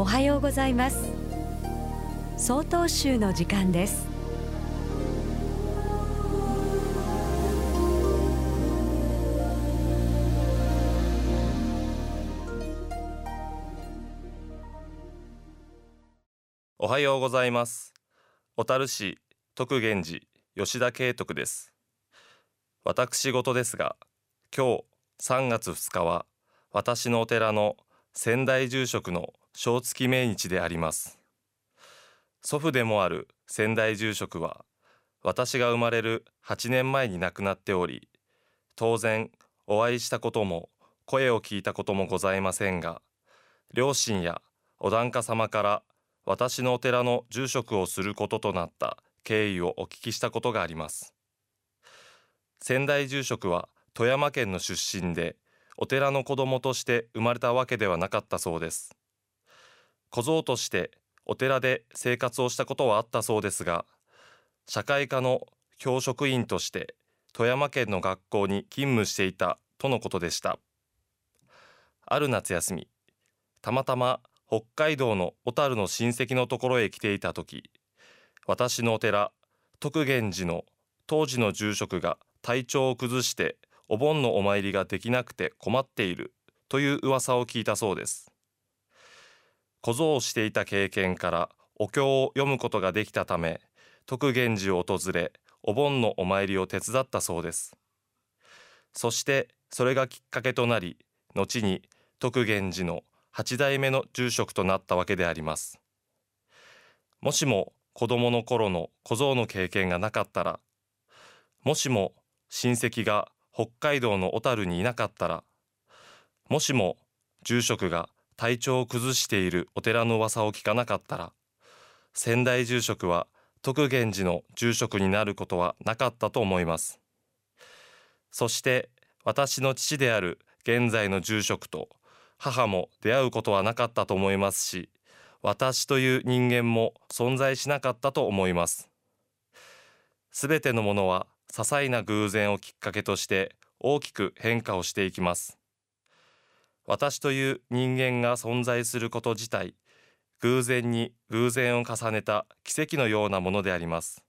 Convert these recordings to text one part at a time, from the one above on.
おはようございます。総統集の時間です。おはようございます。小樽市徳源寺吉田慶徳です。私事ですが今日3月2日は私のお寺の仙台住職の正月命日であります。祖父でもある仙台住職は私が生まれる8年前に亡くなっており当然お会いしたことも声を聞いたこともございませんが両親やお檀家様から私のお寺の住職をすることとなった経緯をお聞きしたことがあります。仙台住職は富山県の出身でお寺の子供として生まれたわけではなかったそうです。小僧としてお寺で生活をしたことはあったそうですが社会科の教職員として富山県の学校に勤務していたとのことでした。ある夏休みたまたま北海道の小樽の親戚のところへ来ていた時私のお寺徳源寺の当時の住職が体調を崩してお盆のお参りができなくて困っているという噂を聞いたそうです。小僧をしていた経験からお経を読むことができたため徳源寺を訪れお盆のお参りを手伝ったそうです。そしてそれがきっかけとなり後に徳源寺の8代目の住職となったわけであります。もしも子供の頃の小僧の経験がなかったらもしも親戚が北海道の小樽にいなかったらもしも住職が体調を崩しているお寺の噂を聞かなかったら仙台住職は徳源寺の住職になることはなかったと思います。そして私の父である現在の住職と母も出会うことはなかったと思いますし私という人間も存在しなかったと思います。すべてのものは些細な偶然をきっかけとして大きく変化をしていきます。私という人間が存在すること自体偶然に偶然を重ねた奇跡のようなものであります。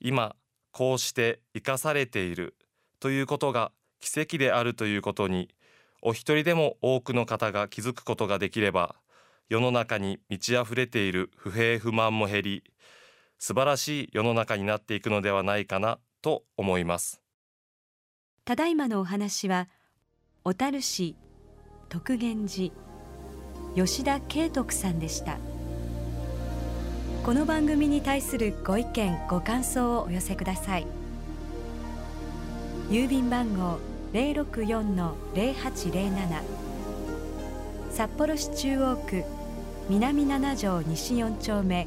今こうして生かされているということが奇跡であるということにお一人でも多くの方が気づくことができれば世の中に満ち溢れている不平不満も減り素晴らしい世の中になっていくのではないかなと思います。ただいまのお話は小樽市徳源寺吉田慶徳さんでした。この番組に対するご意見ご感想をお寄せください。郵便番号064-0807札幌市中央区南七条西4丁目